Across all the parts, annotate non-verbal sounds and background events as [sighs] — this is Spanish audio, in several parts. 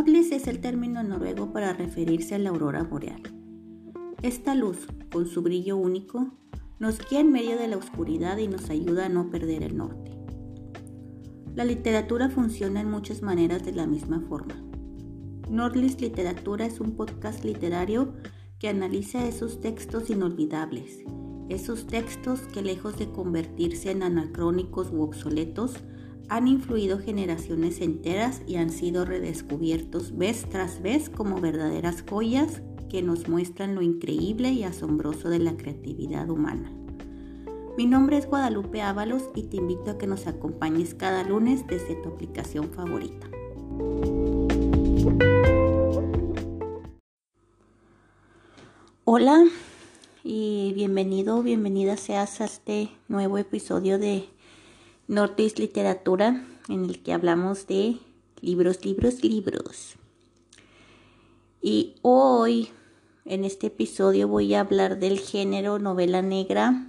Nordlis es el término noruego para referirse a la aurora boreal. Esta luz, con su brillo único, nos guía en medio de la oscuridad y nos ayuda a no perder el norte. La literatura funciona en muchas maneras de la misma forma. Nordlis Literatura es un podcast literario que analiza esos textos inolvidables, esos textos que lejos de convertirse en anacrónicos u obsoletos, han influido generaciones enteras y han sido redescubiertos vez tras vez como verdaderas joyas que nos muestran lo increíble y asombroso de la creatividad humana. Mi nombre es Guadalupe Ábalos y te invito a que nos acompañes cada lunes desde tu aplicación favorita. Hola y bienvenido, bienvenida seas a este nuevo episodio de Northeast Literatura, en el que hablamos de libros, libros, libros. Y hoy, en este episodio, voy a hablar del género novela negra.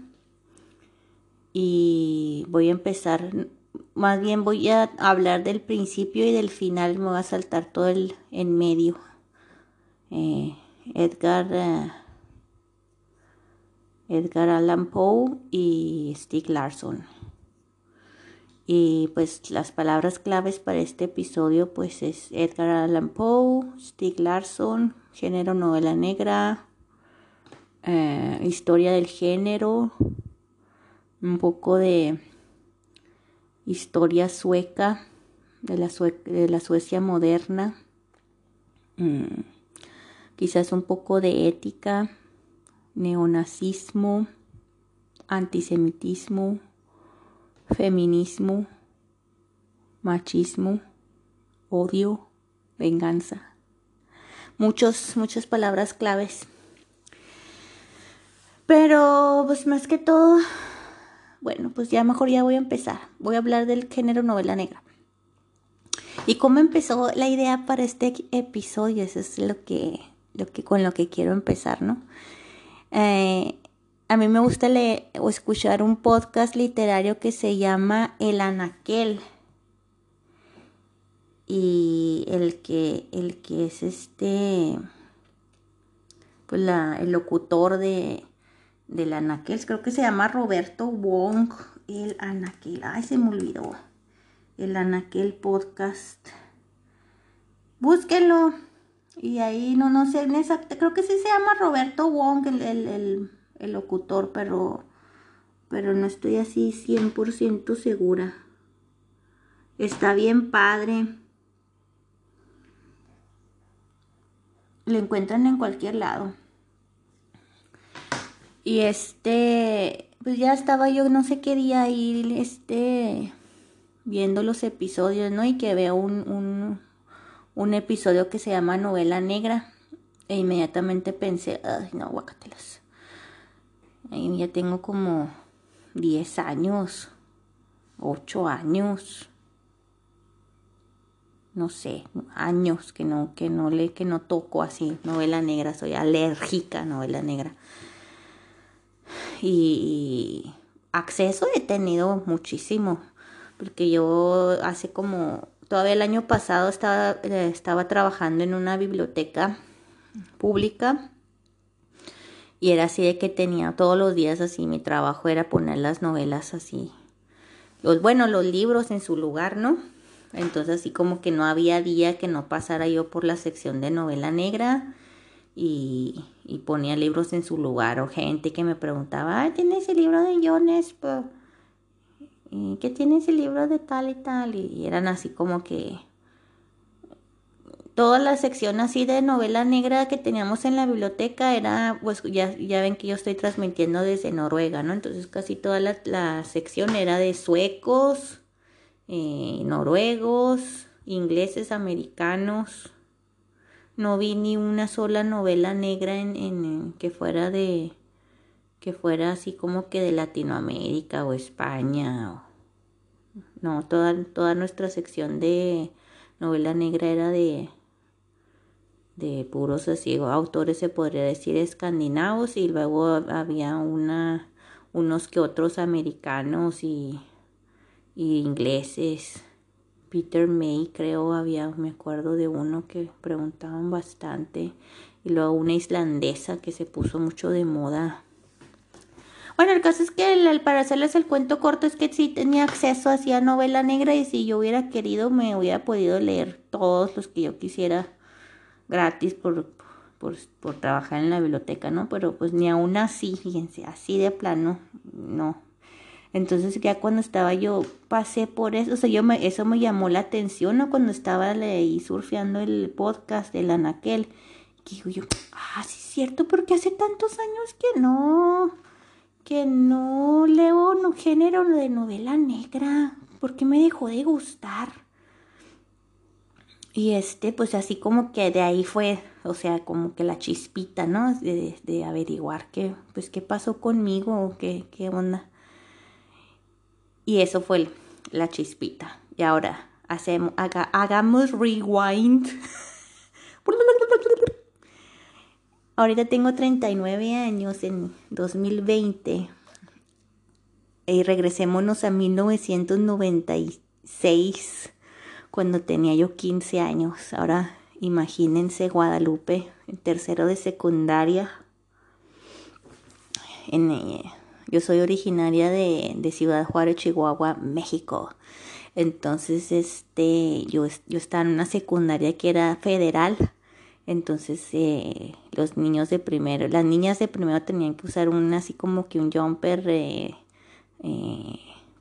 Y voy a empezar, más bien voy a hablar del principio y del final, me voy a saltar todo el en medio. Eh, Edgar, eh, Edgar Allan Poe y Stieg Larsson. Y pues las palabras claves para este episodio pues es Edgar Allan Poe, Stieg Larsson, género novela negra, eh, historia del género, un poco de historia sueca, de la, Suecia moderna, mm, quizás un poco de ética, neonazismo, antisemitismo, feminismo, machismo, odio, venganza. Muchos, muchas palabras claves. Pero, pues más que todo, bueno, pues ya mejor ya voy a empezar. Voy a hablar del género novela negra. Y cómo empezó la idea para este episodio, eso es lo que, lo que con lo que quiero empezar, ¿no? Eh, a mí me gusta leer o escuchar un podcast literario que se llama El Anaquel. Y el que, el que es este, pues el locutor de, del Anaquel, creo que se llama Roberto Wong, el Anaquel. Ay, se me olvidó. El Anaquel podcast. Búsquenlo. Y ahí no, no sé, creo que sí se llama Roberto Wong, el, el el locutor, pero, pero no estoy así 100% segura. Está bien padre. Lo encuentran en cualquier lado. Y este, pues ya estaba yo, no sé qué día ir, este, viendo los episodios, ¿no? Y que veo un, un, un episodio que se llama Novela Negra. E inmediatamente pensé, ay, no, guacatelas ya tengo como 10 años, 8 años, no sé, años que no, que no le, que no toco así novela negra, soy alérgica a novela negra. Y, acceso he tenido muchísimo, porque yo hace como, todavía el año pasado estaba, eh, estaba trabajando en una biblioteca pública y era así de que tenía todos los días así, mi trabajo era poner las novelas así. Los, bueno, los libros en su lugar, ¿no? Entonces así como que no había día que no pasara yo por la sección de novela negra y, y ponía libros en su lugar o gente que me preguntaba, ah, ¿tienes el libro de Jones? ¿Y qué tiene ese libro de tal y tal? Y eran así como que toda la sección así de novela negra que teníamos en la biblioteca era, pues ya, ya ven que yo estoy transmitiendo desde Noruega, ¿no? Entonces casi toda la, sección era de suecos, eh, noruegos, ingleses, americanos. No vi ni una sola novela negra en, en que fuera de que fuera así como que de Latinoamérica o España. no, toda, toda nuestra sección de novela negra era de, de puros así, autores se podría decir escandinavos y luego había una, unos que otros americanos y, ingleses Peter May, creo, había, me acuerdo de uno que preguntaban bastante. Y luego una islandesa que se puso mucho de moda. Bueno, el caso es que el, para hacerles el cuento corto es que sí tenía acceso hacia novela negra y si yo hubiera querido me hubiera podido leer todos los que yo quisiera gratis por, por, por trabajar en la biblioteca, ¿no? Pero pues ni aún así, fíjense, así de plano, no, entonces ya cuando estaba yo pasé por eso, o sea, yo me, eso me llamó la atención, ¿no? Cuando estaba ahí surfeando el podcast de la Naquel, que digo yo, ah, sí es cierto, porque hace tantos años que no, que no leo no, género de novela negra, porque me dejó de gustar. Y este, pues así como que de ahí fue, o sea, como que la chispita, ¿no? De, de averiguar qué, pues qué pasó conmigo, qué, qué onda. Y eso fue la chispita. Y ahora hacemos, hagamos rewind. [laughs] Ahorita tengo 39 años en 2020. Y regresémonos a 1996, cuando tenía yo 15 años. Ahora imagínense Guadalupe, en tercero de secundaria. Eh, yo soy originaria de, Ciudad Juárez, Chihuahua, México. Entonces, este, yo, estaba en una secundaria que era federal. Entonces, eh, los niños de primero, las niñas de primero tenían que usar un así como que un jumper eh,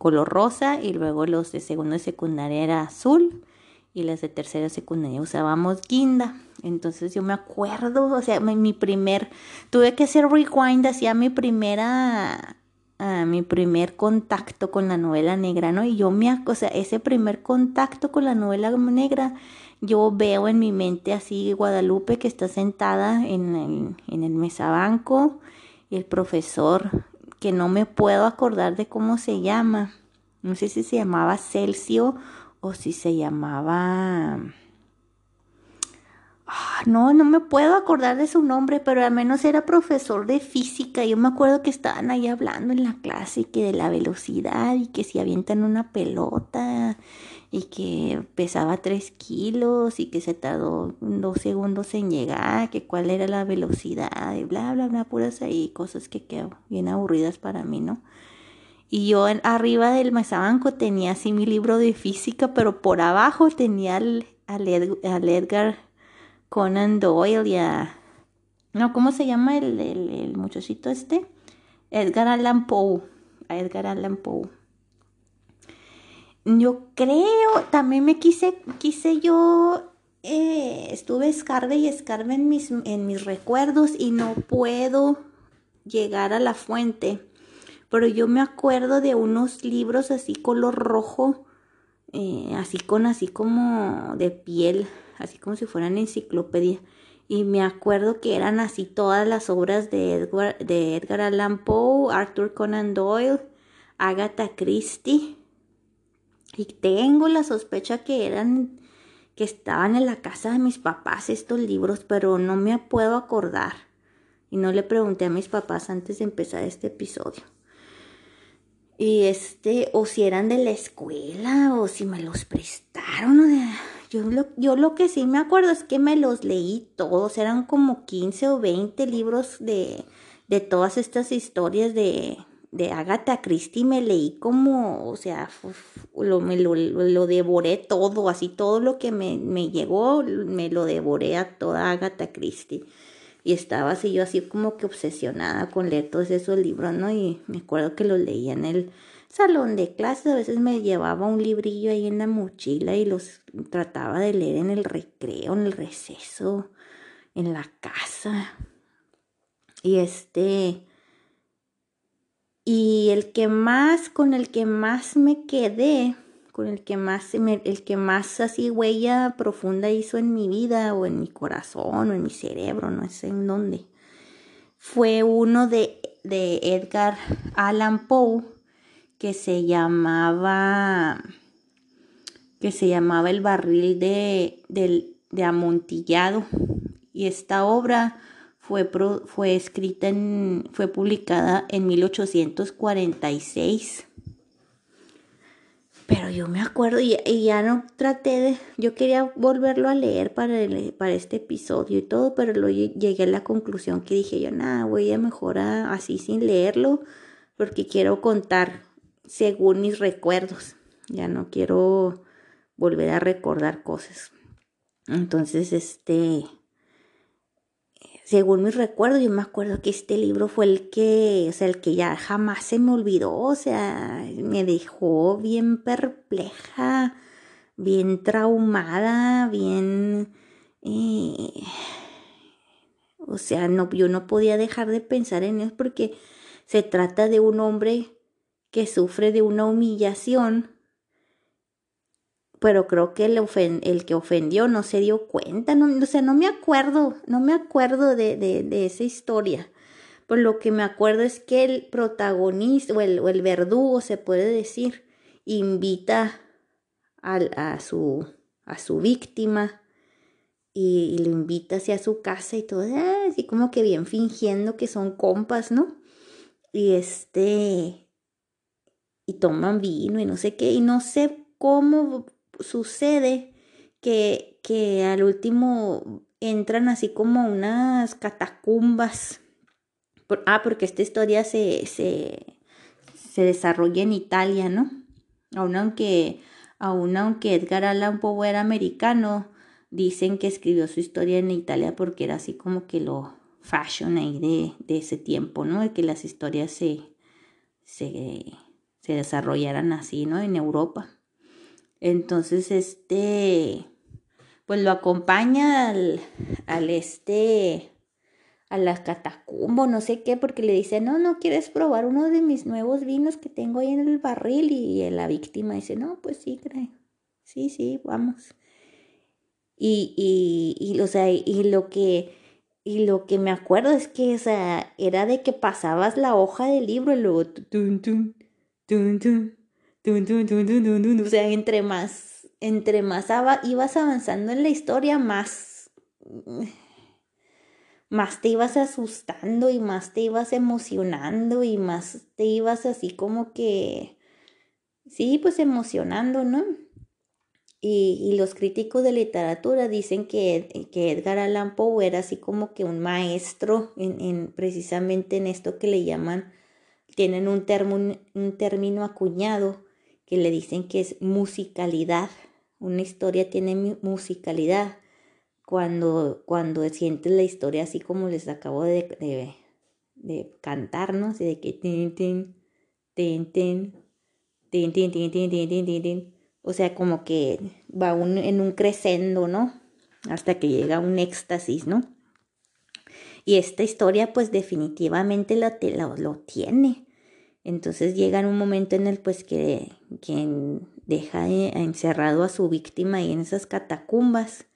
color rosa y luego los de segundo de secundaria era azul y las de tercera secundaria usábamos guinda. Entonces yo me acuerdo, o sea, mi, primer, tuve que hacer rewind hacia mi primera mi primer contacto con la novela negra, ¿no? Y yo me, o sea, ese primer contacto con la novela negra, yo veo en mi mente así Guadalupe que está sentada en el, en el mesabanco y el profesor que no me puedo acordar de cómo se llama. No sé si se llamaba Celcio o si se llamaba Ah, no, no me puedo acordar de su nombre, pero al menos era profesor de física. Yo me acuerdo que estaban ahí hablando en la clase que de la velocidad y que si avientan una pelota y que pesaba tres kilos y que se tardó dos segundos en llegar, que cuál era la velocidad y bla, bla, bla, puras ahí cosas que quedan bien aburridas para mí, ¿no? Y yo en, arriba del mesabanco tenía así mi libro de física, pero por abajo tenía al, al Edgar Conan Doyle y a... No, ¿cómo se llama el, el, muchachito este? Edgar Allan Poe. A Edgar Allan Poe. Yo creo, también me quise, quise yo, eh, estuve escarbe y escarbe en mis, en mis recuerdos y no puedo llegar a la fuente. Pero yo me acuerdo de unos libros así color rojo, eh, así con así como de piel, así como si fueran enciclopedia. Y me acuerdo que eran así todas las obras de de Edgar Allan Poe, Arthur Conan Doyle, Agatha Christie. Y tengo la sospecha que eran, que estaban en la casa de mis papás estos libros, pero no me puedo acordar. Y no le pregunté a mis papás antes de empezar este episodio. Y este, o si eran de la escuela, o si me los prestaron, yo lo, yo lo que sí me acuerdo es que me los leí todos, eran como 15 o 20 libros de, de todas estas historias de, de Agatha Christie, me leí como, o sea, lo, me lo, lo, devoré todo, así todo lo que me, me llegó, me lo devoré a toda Agatha Christie. Y estaba así yo así como que obsesionada con leer todos esos libros, ¿no? Y me acuerdo que los leía en el salón de clases, a veces me llevaba un librillo ahí en la mochila y los trataba de leer en el recreo, en el receso, en la casa. Y este, y el que más, con el que más me quedé, con el que más, el que más así huella profunda hizo en mi vida o en mi corazón o en mi cerebro, no sé en dónde, fue uno de, de Edgar Allan Poe que se llamaba que se llamaba El barril de, de, amontillado. Y esta obra fue, escrita en, fue publicada en 1846 pero yo me acuerdo y, ya no traté de, yo quería volverlo a leer para, para este episodio y todo, pero luego llegué a la conclusión que dije yo, nada, voy a mejorar así sin leerlo, porque quiero contar según mis recuerdos, ya no quiero volver a recordar cosas. Entonces, este, según mis recuerdos, yo me acuerdo que este libro fue el que, o sea, el que ya jamás se me olvidó, o sea, me dejó bien perpleja, bien traumada, bien... Eh, o sea, no, yo no podía dejar de pensar en eso porque se trata de un hombre que sufre de una humillación pero creo que el, que ofendió no se dio cuenta, no, o sea, no me acuerdo, no me acuerdo de, de, esa historia. Por lo que me acuerdo es que el protagonista o el, o el verdugo, se puede decir, invita a, a, su, a su víctima y, lo invita hacia su casa y todo, ah, así como que bien fingiendo que son compas, ¿no? Y este, y toman vino y no sé qué, y no sé cómo sucede que, que al último entran así como unas catacumbas. ah, porque esta historia se, se, se desarrolla en Italia, ¿no? Aún aunque, aún aunque Edgar Allan Poe era americano, dicen que escribió su historia en Italia porque era así como que lo fashion ahí de, de ese tiempo, ¿no? De que las historias se, se, se desarrollaran así, ¿no? En Europa. Entonces, este, pues lo acompaña al, al este, a las catacumbas, no sé qué, porque le dice, no, no quieres probar uno de mis nuevos vinos que tengo ahí en el barril. Y la víctima dice, no, pues sí, creo. Sí, sí, vamos. Y, y, o sea, y lo que, y lo que me acuerdo es que, o sea, era de que pasabas la hoja del libro y luego, tun, tun, tun, tun, o sea, entre más, entre más ibas avanzando en la historia, más, más te ibas asustando y más te ibas emocionando y más te ibas así como que, sí, pues emocionando, ¿no? Y, los críticos de literatura dicen que, que, Edgar Allan Poe era así como que un maestro en, en precisamente en esto que le llaman, tienen un, un término acuñado que le dicen que es musicalidad. Una historia tiene musicalidad cuando, cuando sientes la historia así como les acabo de, de, de cantar, ¿no? Así de que tin, tin, tin, tin, tin, tin, tin, tin, tin, tin, tin, O sea, como que va un, en un crescendo, ¿no? Hasta que llega un éxtasis, ¿no? Y esta historia, pues definitivamente lo, lo tiene. Entonces llega un momento en el pues que, que deja eh, encerrado a su víctima ahí en esas catacumbas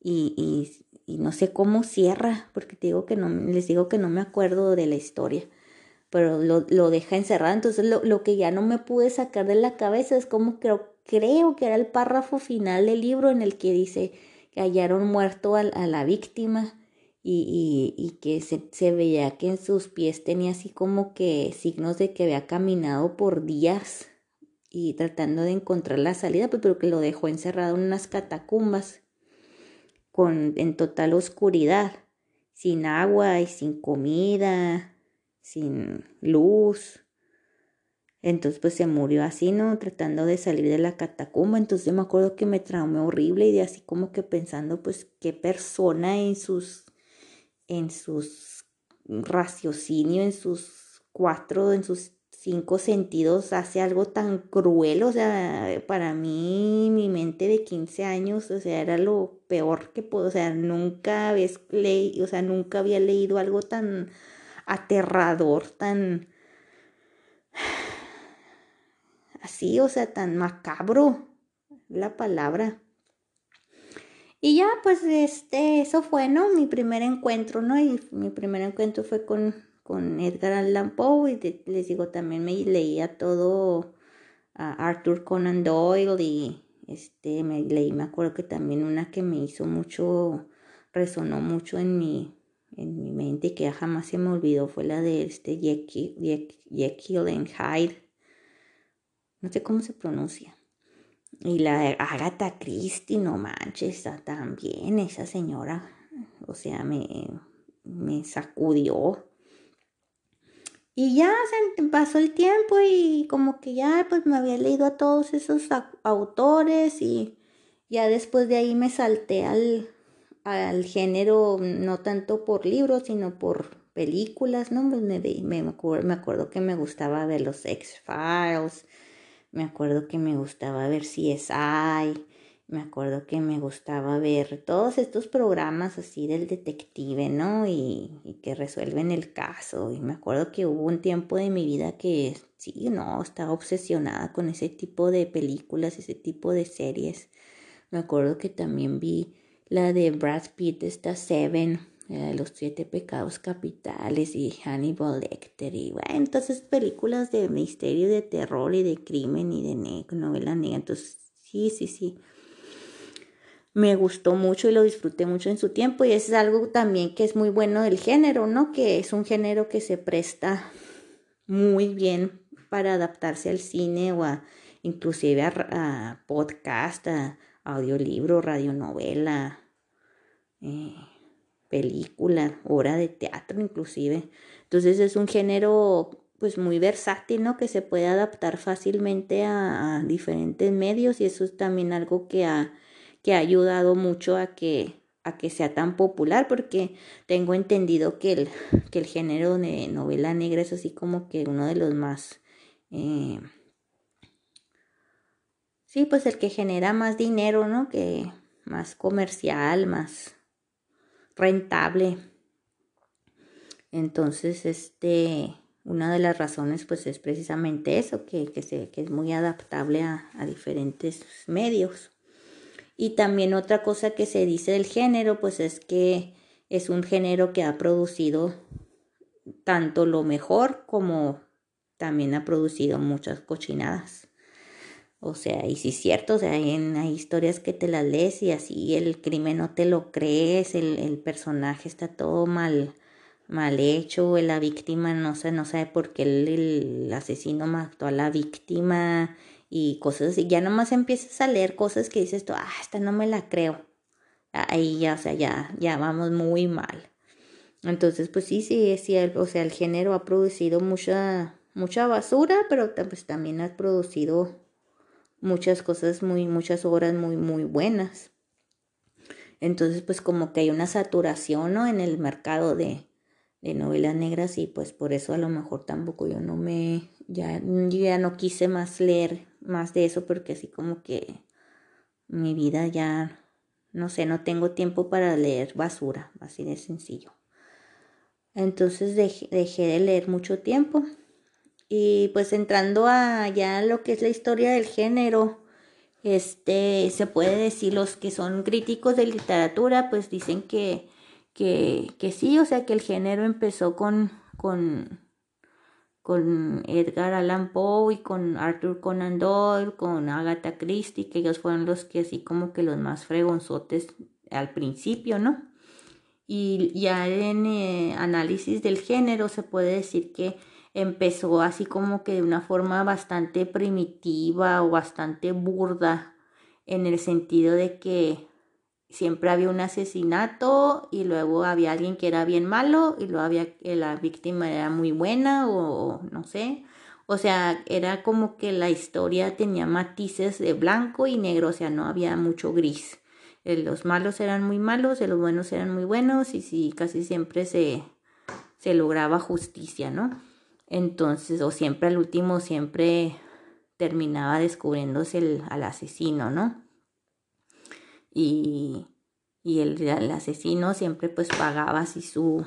y, y, no sé cómo cierra, porque te digo que no, les digo que no me acuerdo de la historia, pero lo, lo deja encerrado. Entonces lo, lo, que ya no me pude sacar de la cabeza es como creo, creo que era el párrafo final del libro en el que dice que hallaron muerto a la víctima y, y, que se, se, veía que en sus pies tenía así como que signos de que había caminado por días y tratando de encontrar la salida, pues, pero que lo dejó encerrado en unas catacumbas con, en total oscuridad, sin agua y sin comida, sin luz. Entonces pues se murió así, ¿no? Tratando de salir de la catacumba. Entonces me acuerdo que me traumé horrible y de así como que pensando pues qué persona en sus en sus raciocinio, en sus cuatro, en sus cinco sentidos hace algo tan cruel, o sea, para mí mi mente de 15 años, o sea, era lo peor que puedo, o sea, nunca había leído, o sea, nunca había leído algo tan aterrador, tan [sighs] así, o sea, tan macabro, la palabra. Y ya, pues, este, eso fue, ¿no? Mi primer encuentro, ¿no? Y mi primer encuentro fue con, con Edgar Allan Poe y les digo, también me leía todo a Arthur Conan Doyle y este, me leí, me acuerdo que también una que me hizo mucho, resonó mucho en mi, en mi mente y que jamás se me olvidó fue la de este Jekyll, and Hyde. No sé cómo se pronuncia. Y la Agatha Christie, no manches, también esa señora, o sea, me, me sacudió. Y ya se pasó el tiempo y como que ya pues me había leído a todos esos autores y ya después de ahí me salté al, al género, no tanto por libros, sino por películas, ¿no? Pues me, me, acuerdo, me acuerdo que me gustaba ver los X-Files, me acuerdo que me gustaba ver CSI, me acuerdo que me gustaba ver todos estos programas así del detective, ¿no? Y, que resuelven el caso. Y me acuerdo que hubo un tiempo de mi vida que sí, no, estaba obsesionada con ese tipo de películas, ese tipo de series. Me acuerdo que también vi la de Brad Pitt, esta Seven, los siete pecados capitales y Hannibal Lecter y bueno, entonces películas de misterio, de terror y de crimen y de novela negra. Entonces, sí, sí, sí me gustó mucho y lo disfruté mucho en su tiempo y es algo también que es muy bueno del género, ¿no? Que es un género que se presta muy bien para adaptarse al cine o a inclusive a, podcast, a audiolibro, radionovela, eh, película, obra de teatro inclusive. Entonces es un género pues muy versátil, ¿no? Que se puede adaptar fácilmente a, diferentes medios y eso es también algo que ha que ha ayudado mucho a que, a que sea tan popular, porque tengo entendido que el, que el género de novela negra es así como que uno de los más... Eh, sí, pues el que genera más dinero, ¿no? Que más comercial, más rentable. Entonces, este, una de las razones, pues, es precisamente eso, que, que, se, que es muy adaptable a, a diferentes medios. Y también otra cosa que se dice del género, pues es que es un género que ha producido tanto lo mejor como también ha producido muchas cochinadas. O sea, y si es cierto, o sea, hay, hay, historias que te las lees y así el crimen no te lo crees, el, el personaje está todo mal, mal hecho, la víctima no, sé, no sabe por qué el, el asesino mató a la víctima y cosas así. Ya nomás empiezas a leer cosas que dices tú, ah, esta no me la creo. Ahí ya, o sea, ya, ya vamos muy mal. Entonces, pues sí, sí, sí, o sea, el género ha producido mucha, mucha basura, pero pues también ha producido muchas cosas muy, muchas obras muy, muy buenas. Entonces, pues como que hay una saturación, ¿no? En el mercado de, de novelas negras y pues por eso a lo mejor tampoco yo no me, ya, yo ya no quise más leer más de eso porque así como que mi vida ya, no sé, no tengo tiempo para leer basura, así de sencillo. Entonces dejé, dejé de leer mucho tiempo y pues entrando a ya lo que es la historia del género, este, se puede decir los que son críticos de literatura, pues dicen que que, que sí, o sea, que el género empezó con, con, con Edgar Allan Poe y con Arthur Conan Doyle, con Agatha Christie, que ellos fueron los que así como que los más fregonzotes al principio, ¿no? Y ya en eh, análisis del género se puede decir que empezó así como que de una forma bastante primitiva o bastante burda, en el sentido de que siempre había un asesinato y luego había alguien que era bien malo y luego había que la víctima era muy buena o no sé. O sea, era como que la historia tenía matices de blanco y negro, o sea, no había mucho gris. Eh, los malos eran muy malos, los buenos eran muy buenos y sí, casi siempre se, se lograba justicia, ¿no? Entonces, o siempre al último, siempre terminaba descubriéndose al asesino, ¿no? y, y el, asesino siempre pues pagaba así su...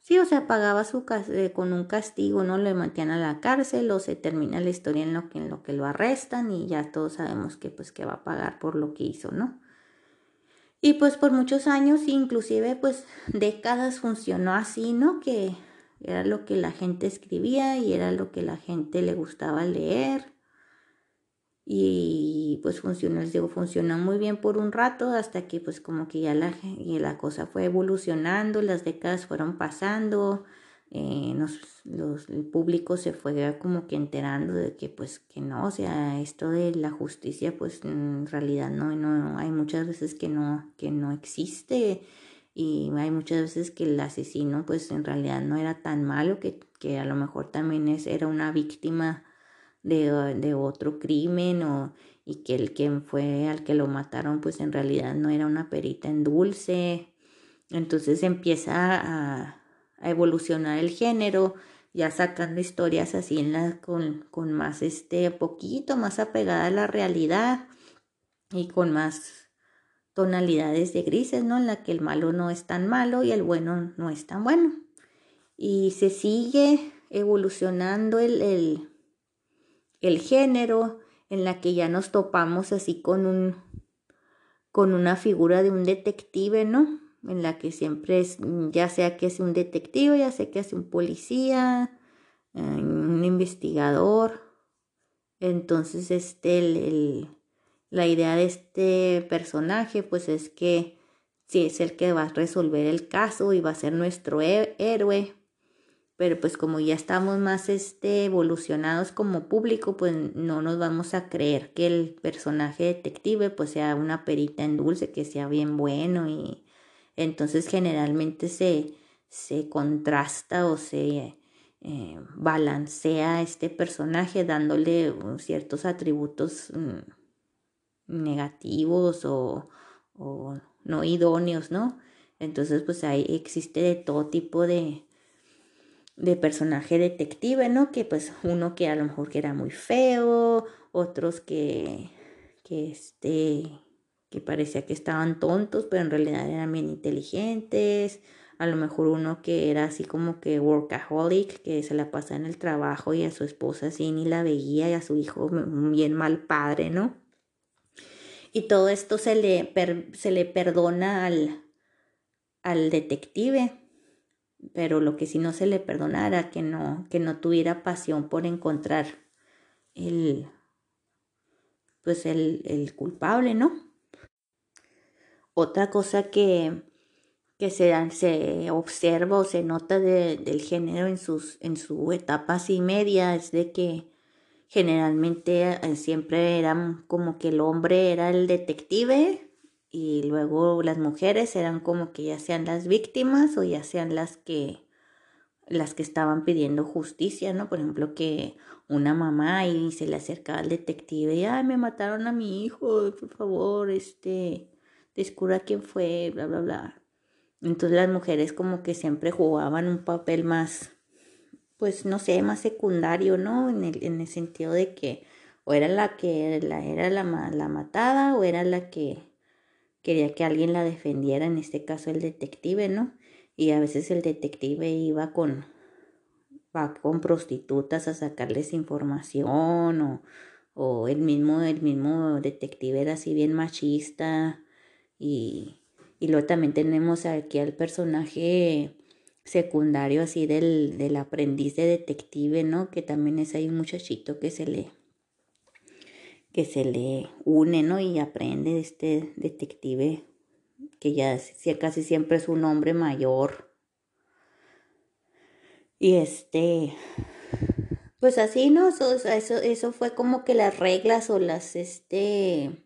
Sí, o sea, pagaba su eh, con un castigo, ¿no? Le mantían a la cárcel o se termina la historia en lo que, en lo que lo arrestan y ya todos sabemos que pues que va a pagar por lo que hizo, ¿no? Y pues por muchos años, inclusive pues décadas funcionó así, ¿no? Que era lo que la gente escribía y era lo que la gente le gustaba leer. Y pues funcionó, les digo, funcionó muy bien por un rato hasta que pues como que ya la, y la cosa fue evolucionando, las décadas fueron pasando, eh, los, el público se fue como que enterando de que pues que no, o sea, esto de la justicia pues en realidad no, no hay muchas veces que no, que no existe y hay muchas veces que el asesino pues en realidad no era tan malo, que, que a lo mejor también es, era una víctima de, de otro crimen o, y que el quien fue al que lo mataron pues en realidad no era una perita en dulce. Entonces empieza a a evolucionar el género, ya sacando historias así en la, con, con más este poquito más apegada a la realidad y con más tonalidades de grises, ¿no? En la que el malo no es tan malo y el bueno no es tan bueno. Y se sigue evolucionando el, el, el género en la que ya nos topamos así con un con una figura de un detective, ¿no? en la que siempre es, ya sea que es un detective, ya sea que es un policía, eh, un investigador. Entonces, este, el, la idea de este personaje, pues es que sí es el que va a resolver el caso y va a ser nuestro héroe. Pero pues como ya estamos más este, evolucionados como público, pues no nos vamos a creer que el personaje detective pues sea una perita en dulce, que sea bien bueno y entonces generalmente se, se contrasta o se eh, balancea este personaje dándole uh, ciertos atributos mm, negativos o, o, no idóneos, ¿no? Entonces pues ahí existe de todo tipo de, de personaje detective, ¿no? Que pues uno que a lo mejor que era muy feo, otros que, que este, que parecía que estaban tontos, pero en realidad eran bien inteligentes. A lo mejor uno que era así como que workaholic, que se la pasaba en el trabajo y a su esposa así ni la veía y a su hijo bien mal padre, ¿no? Y todo esto se le, se le perdona al, al detective, pero lo que sí no se le perdonara, que no, que no tuviera pasión por encontrar el, pues el, el culpable, ¿no? Otra cosa que, que se, se, observa o se nota del género en, sus, en su etapa así media es de que generalmente eh, siempre eran como que el hombre era el detective y luego las mujeres eran como que ya sean las víctimas o ya sean las que las que estaban pidiendo justicia, ¿no? Por ejemplo, que una mamá y se le acercaba al detective y, ay, me mataron a mi hijo, por favor, este, descubra quién fue, bla, bla, bla. Entonces las mujeres como que siempre jugaban un papel más, pues no sé, más secundario, ¿no? En el, en el sentido de que o era la que la, era la, la matada o era la que quería que alguien la defendiera, en este caso el detective, ¿no? Y a veces el detective iba con, con prostitutas a sacarles información o, o el mismo, el mismo detective era así bien machista y, y luego también tenemos aquí al personaje secundario así del, del aprendiz de detective, ¿no? Que también es ahí un muchachito que se le que se le une, ¿no? Y aprende de este detective que ya casi siempre es un hombre mayor. Y este, pues así, ¿no? Eso, eso, eso fue como que las reglas o las, este,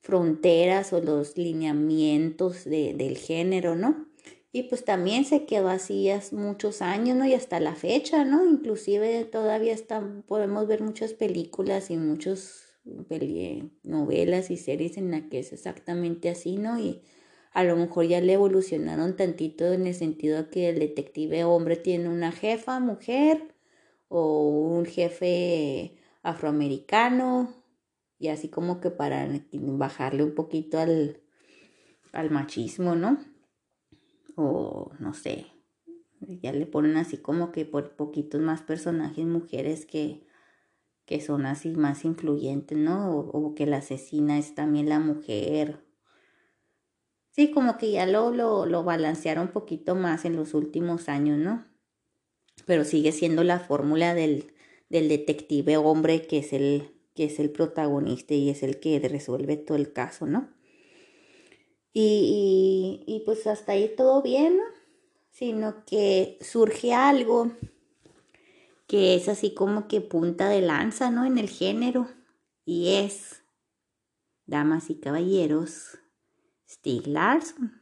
fronteras o los lineamientos de, del género, ¿no? Y pues también se quedó así muchos años, ¿no? Y hasta la fecha, ¿no? Inclusive todavía podemos ver muchas películas y muchas novelas y series en las que es exactamente así, ¿no? Y a lo mejor ya le evolucionaron tantito en el sentido que el detective hombre tiene una jefa mujer o un jefe afroamericano y así como que para bajarle un poquito al, al machismo, ¿no? O no sé, ya le ponen así como que por poquitos más personajes mujeres que, que son así más influyentes, ¿no? O, que la asesina es también la mujer. Sí, como que ya lo, lo, lo balancearon un poquito más en los últimos años, ¿no? Pero sigue siendo la fórmula del, del detective hombre que es el, que es el protagonista y es el que resuelve todo el caso, ¿no? Y, y, pues hasta ahí todo bien, ¿no? sino que surge algo que es así como que punta de lanza, ¿no? En el género. Y es, damas y caballeros, Stig Larsson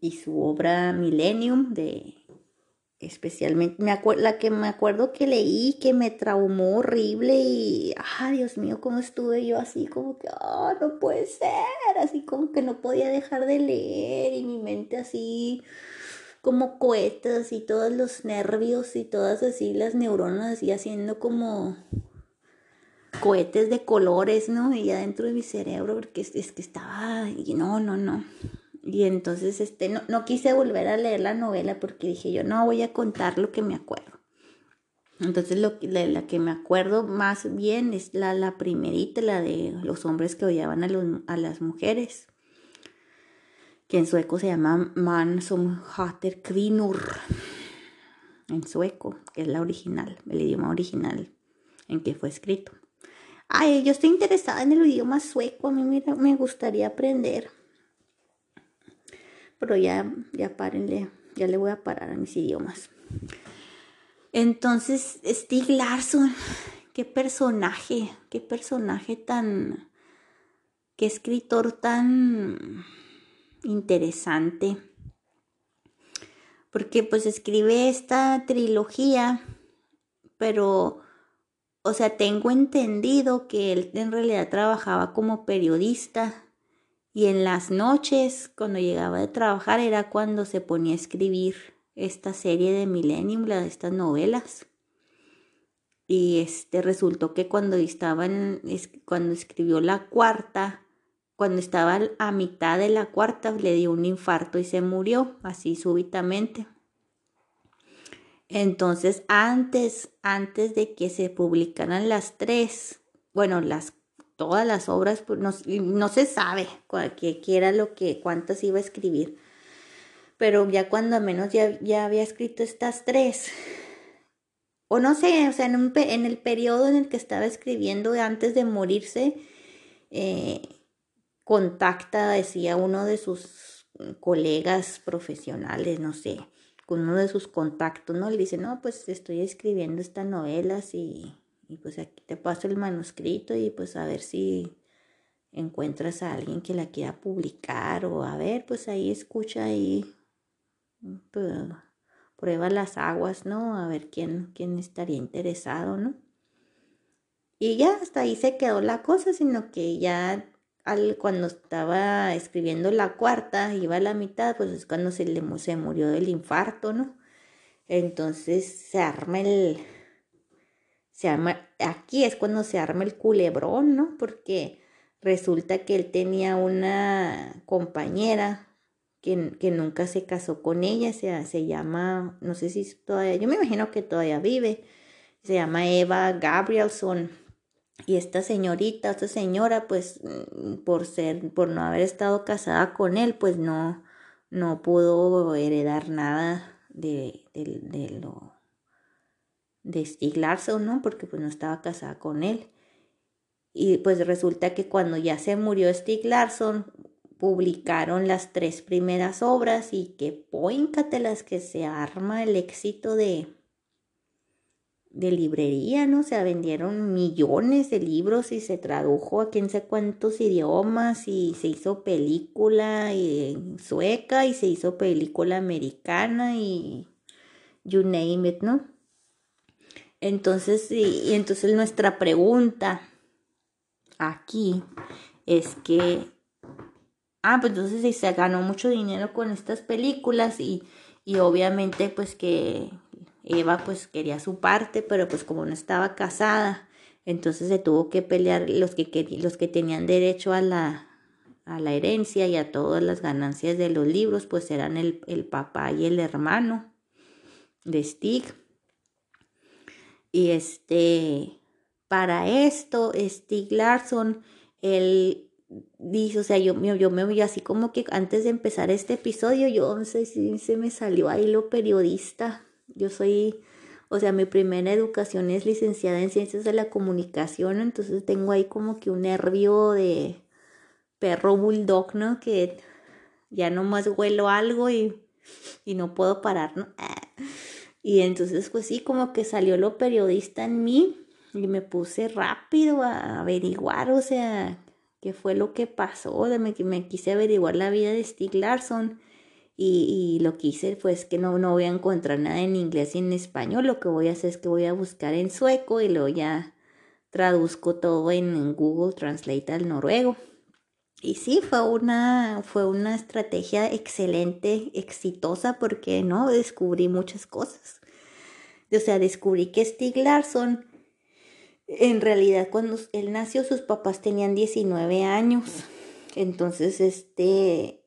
y su obra Millennium de especialmente me la que me acuerdo que leí que me traumó horrible y ay Dios mío cómo estuve yo así como que ah no puede ser así como que no podía dejar de leer y mi mente así como cohetes y todos los nervios y todas así las neuronas así haciendo como cohetes de colores, ¿no? Y adentro de mi cerebro, porque es, es que estaba, y no, no, no. Y entonces este, no, no quise volver a leer la novela porque dije yo no voy a contar lo que me acuerdo. Entonces lo, la, la que me acuerdo más bien es la, la primerita, la de los hombres que odiaban a, los, a las mujeres, que en sueco se llama Man som hater kvinnor, en sueco, que es la original, el idioma original en que fue escrito. Ay, yo estoy interesada en el idioma sueco, a mí me, me gustaría aprender pero ya, ya párenle, ya le voy a parar a mis idiomas. Entonces, Stig Larsson, qué personaje, qué personaje tan, qué escritor tan interesante. Porque pues escribe esta trilogía, pero, o sea, tengo entendido que él en realidad trabajaba como periodista y en las noches, cuando llegaba de trabajar, era cuando se ponía a escribir esta serie de Millennium, de estas novelas. Y este resultó que cuando estaba cuando escribió la cuarta, cuando estaba a mitad de la cuarta, le dio un infarto y se murió así súbitamente. Entonces, antes, antes de que se publicaran las tres, bueno, las todas las obras, pues no, no se sabe qué era lo que, cuántas iba a escribir. Pero ya cuando menos ya, ya había escrito estas tres, o no sé, o sea, en, un, en el periodo en el que estaba escribiendo antes de morirse, eh, contacta, decía uno de sus colegas profesionales, no sé, con uno de sus contactos, ¿no? Le dice, no, pues estoy escribiendo estas novelas y y pues aquí te paso el manuscrito y pues a ver si encuentras a alguien que la quiera publicar o a ver, pues ahí escucha y pues, prueba las aguas, ¿no? A ver quién, quién estaría interesado, ¿no? Y ya hasta ahí se quedó la cosa, sino que ya al, cuando estaba escribiendo la cuarta, iba a la mitad, pues es cuando se le se murió del infarto, ¿no? Entonces se arma el, aquí es cuando se arma el culebrón, ¿no? Porque resulta que él tenía una compañera que, que nunca se casó con ella, se, se llama, no sé si todavía, yo me imagino que todavía vive, se llama Eva Gabrielson. Y esta señorita, esta señora, pues mm, por ser, por no haber estado casada con él, pues no, no pudo heredar nada de, de, de lo de Stig Larsson, ¿no? Porque pues no estaba casada con él. Y pues resulta que cuando ya se murió Stig Larsson, publicaron las tres primeras obras y que las que se arma el éxito de, de librería, ¿no? Se vendieron millones de libros y se tradujo a quién sé cuántos idiomas y se hizo película sueca y se hizo película americana y you name it, ¿no? Entonces, y, entonces nuestra pregunta aquí es que, ah, pues entonces se ganó mucho dinero con estas películas y, y obviamente pues que Eva pues quería su parte, pero pues como no estaba casada, entonces se tuvo que pelear los que, los que tenían derecho a la, a la herencia y a todas las ganancias de los libros, pues eran el, el papá y el hermano de Stig. Y este, para esto, Stig Larsson, él dice, o sea, yo, yo me voy así como que antes de empezar este episodio, yo no sé si se me salió ahí lo periodista. Yo soy, o sea, mi primera educación es licenciada en ciencias de la comunicación, entonces tengo ahí como que un nervio de perro bulldog, ¿no? Que ya nomás huelo algo y y no puedo parar, ¿no? [laughs] Y entonces, pues sí, como que salió lo periodista en mí y me puse rápido a averiguar, o sea, qué fue lo que pasó, me, me quise averiguar la vida de Stieg Larsson y, y, lo que hice pues que no, no voy a encontrar nada en inglés y en español, lo que voy a hacer es que voy a buscar en sueco y luego ya traduzco todo en Google Translate al noruego. Y sí, fue una, fue una estrategia excelente, exitosa, porque no descubrí muchas cosas. O sea, descubrí que Stig Larsson, en realidad, cuando él nació, sus papás tenían 19 años. Entonces, este,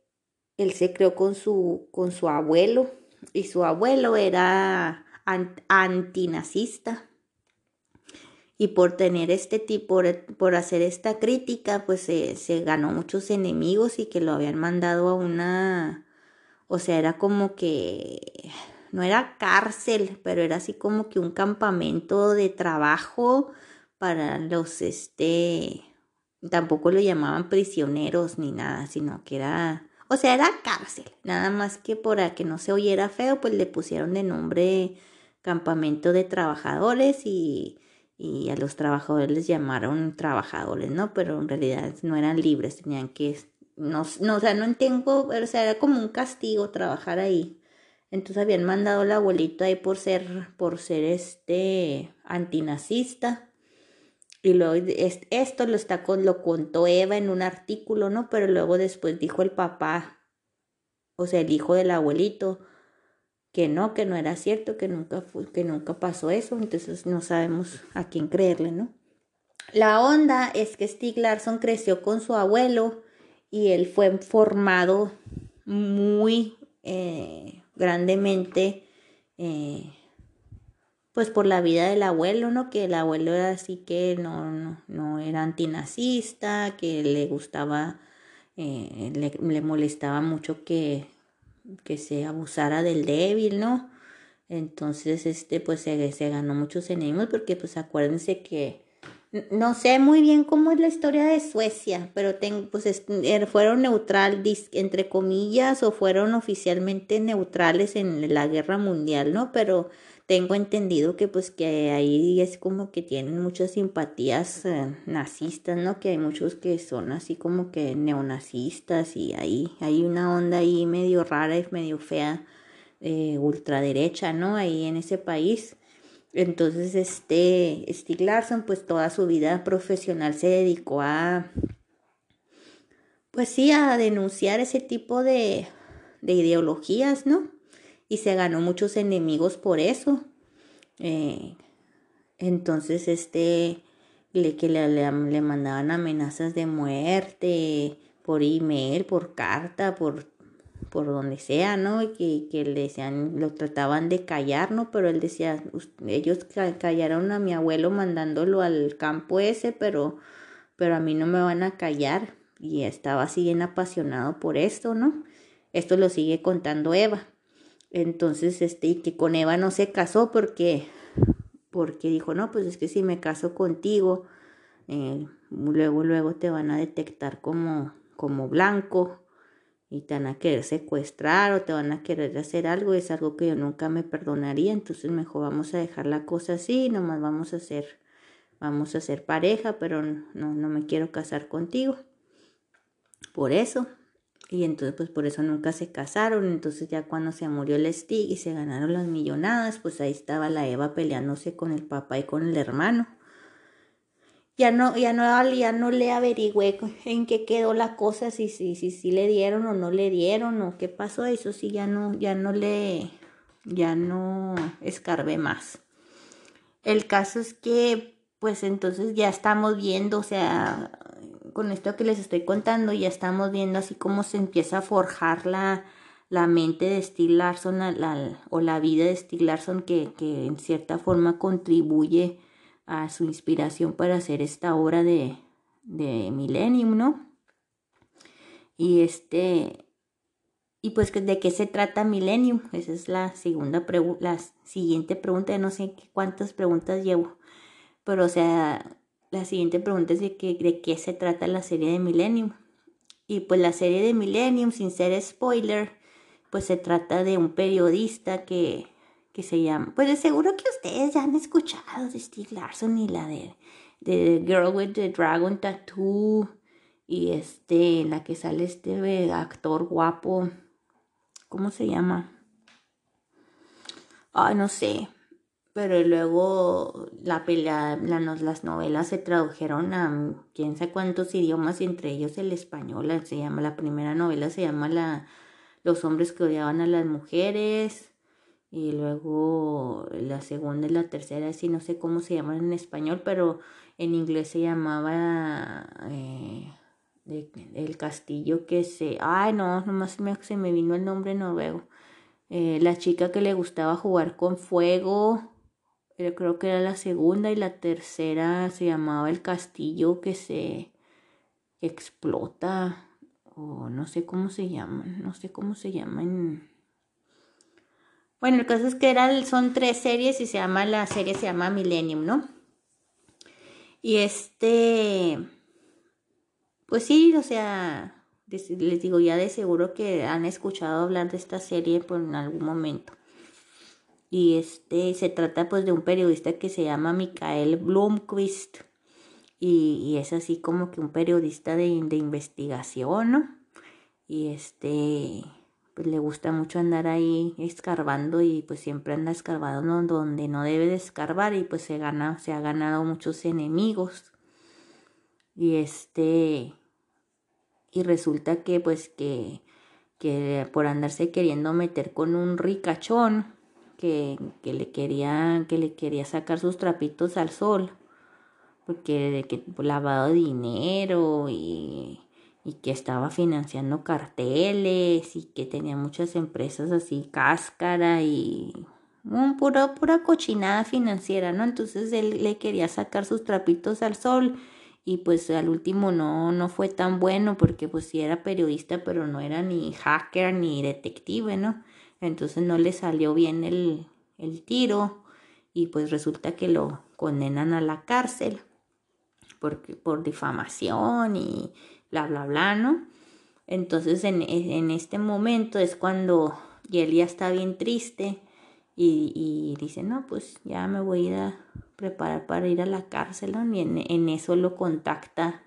él se creó con su, con su abuelo, y su abuelo era antinazista y por tener este tipo, por, hacer esta crítica, pues se, ganó muchos enemigos y que lo habían mandado a una, o sea, era como que, no era cárcel, pero era así como que un campamento de trabajo para los, este, tampoco lo llamaban prisioneros ni nada, sino que era, o sea, era cárcel, nada más que para que no se oyera feo, pues le pusieron de nombre campamento de trabajadores y y a los trabajadores les llamaron trabajadores, ¿no? Pero en realidad no eran libres, tenían que, no, no o sea, no entiendo, o sea, era como un castigo trabajar ahí. Entonces habían mandado al abuelito ahí por ser, por ser este antinazista. Y luego esto lo, está, lo contó Eva en un artículo, ¿no? Pero luego después dijo el papá, o sea, el hijo del abuelito, que no, que no era cierto, que nunca, que nunca pasó eso, entonces no sabemos a quién creerle, ¿no? La onda es que Stig Larsson creció con su abuelo y él fue formado muy eh, grandemente eh, pues por la vida del abuelo, ¿no? Que el abuelo era así que no, no, no era antinazista, que le gustaba, eh, le molestaba mucho que que se abusara del débil, ¿no? Entonces, este, pues se, se ganó muchos enemigos porque, pues, acuérdense que no sé muy bien cómo es la historia de Suecia, pero tengo, pues er, fueron neutral, entre comillas, o fueron oficialmente neutrales en la guerra mundial, ¿no? Pero tengo entendido que pues que ahí es como que tienen muchas simpatías eh, nazistas, ¿no? Que hay muchos que son así como que neonazistas y ahí hay una onda ahí medio rara y medio fea, eh, ultraderecha, ¿no? Ahí en ese país. Entonces, este, Stieg Larsson, pues toda su vida profesional se dedicó a, pues sí, a denunciar ese tipo de, de ideologías, ¿no? Y se ganó muchos enemigos por eso. Eh, entonces, este, le, que le, le, mandaban amenazas de muerte por email, por carta, por, por donde sea, ¿no? Y que, que le decían, lo trataban de callar, ¿no? Pero él decía, ellos callaron a mi abuelo mandándolo al campo ese, pero, pero a mí no me van a callar. Y estaba así bien apasionado por esto, ¿no? Esto lo sigue contando Eva. Entonces, este, y que con Eva no se casó porque, porque dijo, no, pues es que si me caso contigo, eh, luego, luego te van a detectar como, como blanco y te van a querer secuestrar o te van a querer hacer algo, es algo que yo nunca me perdonaría, entonces mejor vamos a dejar la cosa así, nomás vamos a hacer, vamos a ser pareja, pero no, no me quiero casar contigo. Por eso, y entonces pues por eso nunca se casaron. Entonces ya cuando se murió el Stig y se ganaron las millonadas, pues ahí estaba la Eva peleándose con el papá y con el hermano. Ya no, ya no, ya no le averigüé en qué quedó la cosa, si, si, si, si le dieron o no le dieron o qué pasó, eso sí ya no, ya no le, ya no escarbé más. El caso es que, pues entonces ya estamos viendo, o sea, con esto que les estoy contando, ya estamos viendo así cómo se empieza a forjar la, la mente de Steve Larson o la vida de Steve Larson que, que, en cierta forma contribuye a su inspiración para hacer esta obra de, de Millennium, ¿no? Y este, y pues de qué se trata Millennium, esa es la segunda la siguiente pregunta, no sé cuántas preguntas llevo, pero o sea, la siguiente pregunta es de, de qué se trata la serie de Millennium. Y pues la serie de Millennium, sin ser spoiler, pues se trata de un periodista que, que se llama, pues de seguro que ustedes ya han escuchado de Steve Larson y la de, de Girl with the Dragon Tattoo y este, la que sale este actor guapo, ¿cómo se llama? Ay, no sé, pero luego la pelea, las novelas se tradujeron a quién sabe cuántos idiomas, entre ellos el español, se llama, la primera novela se llama la, Los hombres que odiaban a las mujeres, y luego la segunda y la tercera, sí, no sé cómo se llaman en español, pero en inglés se llamaba eh, el castillo que se, ay no, nomás se me vino el nombre noruego, eh, la chica que le gustaba jugar con fuego, yo creo que era la segunda y la tercera se llamaba el castillo que se explota o no sé cómo se llaman, no sé cómo se llaman. Bueno, el caso es que eran, son tres series y se llama, la serie se llama Millennium, ¿no? Y este, pues sí, o sea, les digo ya de seguro que han escuchado hablar de esta serie por en algún momento y este se trata pues de un periodista que se llama Mikael Blomqvist y, es así como que un periodista de, investigación, ¿no? Y este pues le gusta mucho andar ahí escarbando y pues siempre anda escarbando donde no debe de escarbar y pues se gana, se ha ganado muchos enemigos. Y este y resulta que pues que que por andarse queriendo meter con un ricachón que, le quería, que le quería sacar sus trapitos al sol, porque de que lavado dinero y, y que estaba financiando carteles y que tenía muchas empresas así cáscara y un puro, pura cochinada financiera, ¿no? Entonces él le quería sacar sus trapitos al sol y pues al último no, no fue tan bueno porque pues sí era periodista pero no era ni hacker ni detective, ¿no? Entonces no le salió bien el, tiro y pues resulta que lo condenan a la cárcel por, por difamación y bla, bla, bla, ¿no? Entonces en, este momento es cuando él ya está bien triste y, dice, no, pues ya me voy a ir a preparar para ir a la cárcel. Y en, eso lo contacta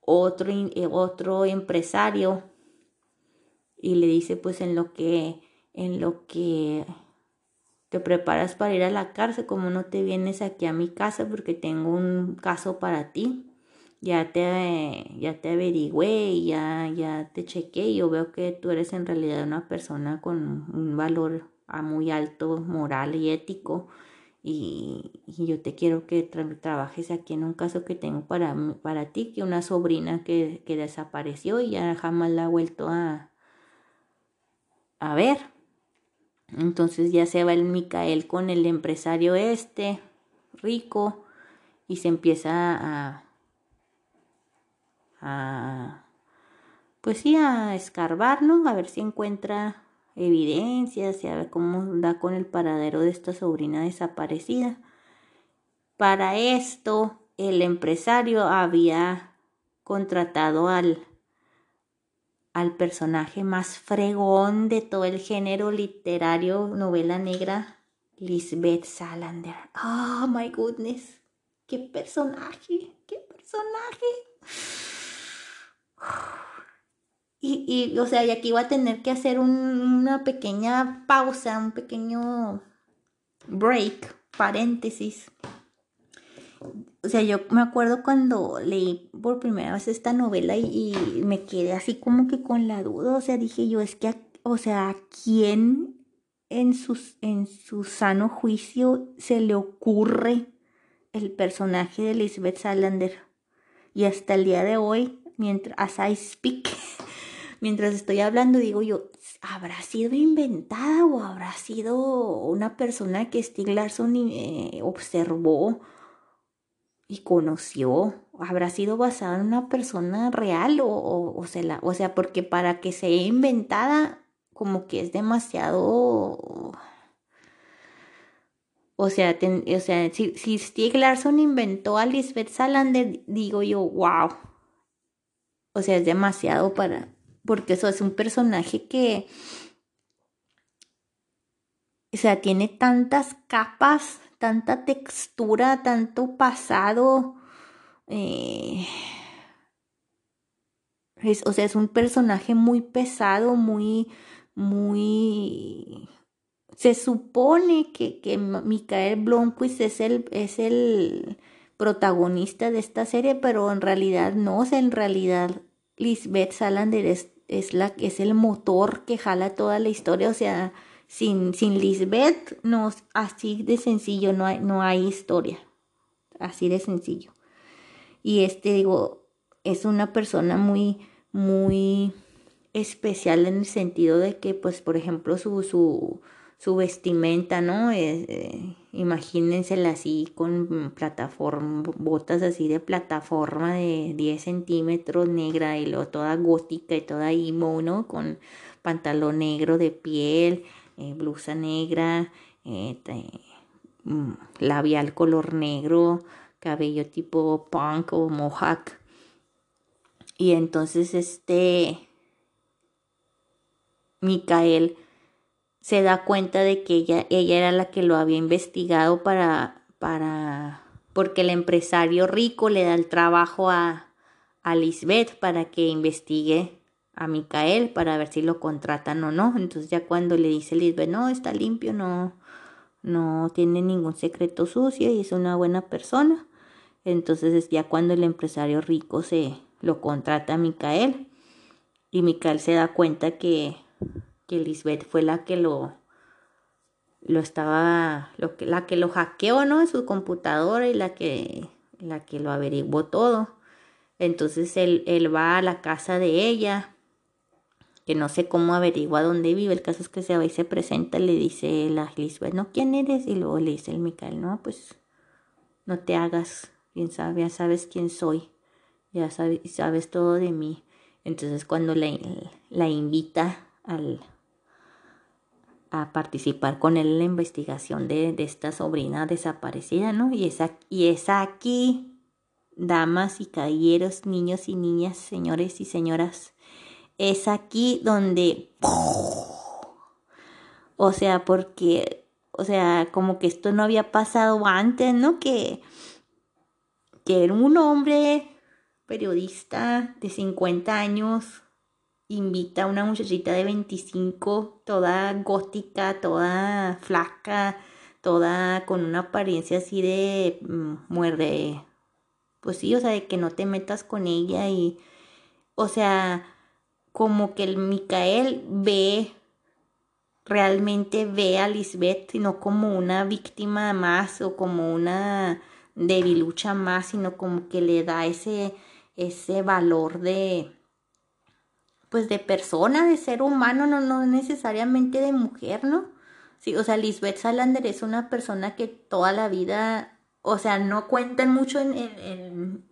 otro, otro empresario y le dice pues en lo que en lo que te preparas para ir a la cárcel, como no te vienes aquí a mi casa porque tengo un caso para ti. Ya te, ya te averigüé y ya, ya te chequé y yo veo que tú eres en realidad una persona con un valor muy alto moral y ético y, yo te quiero que trabajes aquí en un caso que tengo para, para ti, que una sobrina que, que desapareció y ya jamás la ha vuelto a, a ver. Entonces ya se va el Micael con el empresario este, rico, y se empieza a, a pues sí, a escarbar, ¿no? A ver si encuentra evidencias y a ver cómo da con el paradero de esta sobrina desaparecida. Para esto, el empresario había contratado al al personaje más fregón de todo el género literario, novela negra, Lisbeth Salander. Oh my goodness, qué personaje, qué personaje. Y, y, o sea, y aquí voy a tener que hacer una pequeña pausa, un pequeño break, paréntesis, o sea, yo me acuerdo cuando leí por primera vez esta novela y, me quedé así como que con la duda, o sea, dije yo, es que, o sea, ¿a quién en, sus, en su sano juicio se le ocurre el personaje de Elizabeth Salander? Y hasta el día de hoy, mientras I speak, [laughs] mientras estoy hablando, digo yo, ¿habrá sido inventada o habrá sido una persona que Stieg Larsson eh, observó? Y conoció, habrá sido basada en una persona real o, o, sea, o sea, porque para que sea inventada, como que es demasiado... O sea, o sea si, si Stieg inventó a Lisbeth Salander, digo yo, wow. O sea, es demasiado para... Porque eso es un personaje que o sea, tiene tantas capas, tanta textura, tanto pasado. Eh, o sea, es un personaje muy pesado, muy, muy... Se supone que, que Mikael Blomquist es el, es el protagonista de esta serie, pero en realidad no, o sea, en realidad Lisbeth Salander es, es, la, es el motor que jala toda la historia, o sea, sin, sin Lisbeth, no, así de sencillo, no hay, no hay historia, así de sencillo. Y este, digo, es una persona muy, muy especial en el sentido de que, pues, por ejemplo, su, su, su vestimenta, ¿no? Eh, imagínensela así con plataforma, botas así de plataforma de 10 centímetros negra y luego toda gótica y toda emo, ¿no? Con pantalón negro de piel, eh, blusa negra, eh, mm, labial color negro, cabello tipo punk o mohawk. Y entonces este Micael se da cuenta de que ella, ella era la que lo había investigado para, para, porque el empresario rico le da el trabajo a, a Lisbeth para que investigue a Micael para ver si lo contratan o no. Entonces ya cuando le dice Lisbeth, no, está limpio, no, no tiene ningún secreto sucio y es una buena persona. Entonces es ya cuando el empresario rico se lo contrata a Micael y Micael se da cuenta que, que Lisbeth fue la que lo lo estaba lo que la que lo hackeó no en su computadora y la que la que lo averiguó todo entonces él, él va a la casa de ella que no sé cómo averigua dónde vive. El caso es que se va y se presenta, le dice la Lisbeth, ¿no? ¿Quién eres? Y luego le dice el Micael, no, pues no te hagas, quién sabe, ya sabes quién soy, ya sabes, todo de mí. Entonces cuando la, la invita al, a participar con él en la investigación de, de, esta sobrina desaparecida, ¿no? Y es, y es aquí, damas y caballeros, niños y niñas, señores y señoras, es aquí donde... O sea, porque, o sea, como que esto no había pasado antes, ¿no? Que, que era un hombre periodista de 50 años, invita a una muchachita de 25, toda gótica, toda flaca, toda con una apariencia así de mm, muerde, pues sí, o sea, de que no te metas con ella y, o sea, como que el Micael ve, realmente ve a Lisbeth, no como una víctima más o como una debilucha más, sino como que le da ese, ese valor de, pues de persona, de ser humano, no, no necesariamente de mujer, ¿no? Sí, o sea, Lisbeth Salander es una persona que toda la vida, o sea, no cuentan mucho en,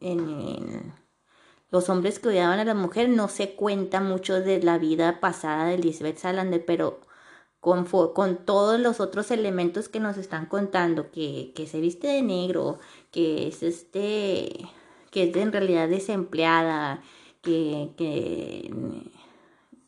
los hombres que odiaban a la mujer, no se cuenta mucho de la vida pasada de Lisbeth Salander, pero con, con todos los otros elementos que nos están contando, que, que se viste de negro, que es este, que es en realidad desempleada, que, que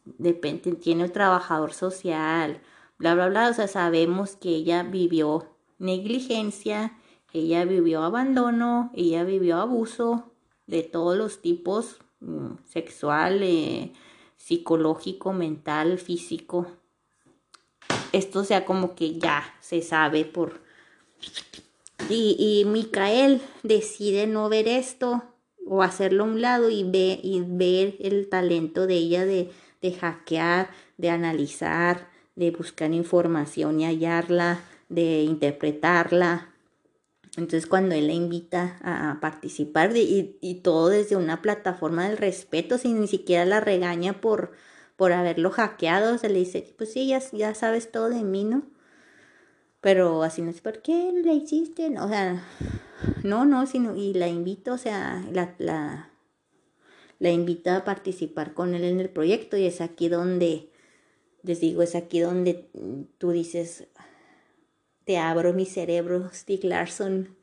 depende, tiene un trabajador social, bla, bla, bla, o sea, sabemos que ella vivió negligencia, ella vivió abandono, ella vivió abuso, de todos los tipos, mm, sexual, eh, psicológico, mental, físico. Esto sea como que ya se sabe por... Y, y Micael decide no ver esto o hacerlo a un lado y, ve, y ver el talento de ella de, de hackear, de analizar, de buscar información y hallarla, de interpretarla, entonces cuando él la invita a participar y, todo desde una plataforma del respeto, sin ni siquiera la regaña por, por haberlo hackeado, se le dice, pues sí, ya, ya sabes todo de mí, ¿no? Pero así no es, ¿por qué le hiciste? O sea, no, no, sino, y la invito, o sea, la, la, la invita a participar con él en el proyecto y es aquí donde, les digo, es aquí donde tú dices, te abro mi cerebro, Stieg Larsson,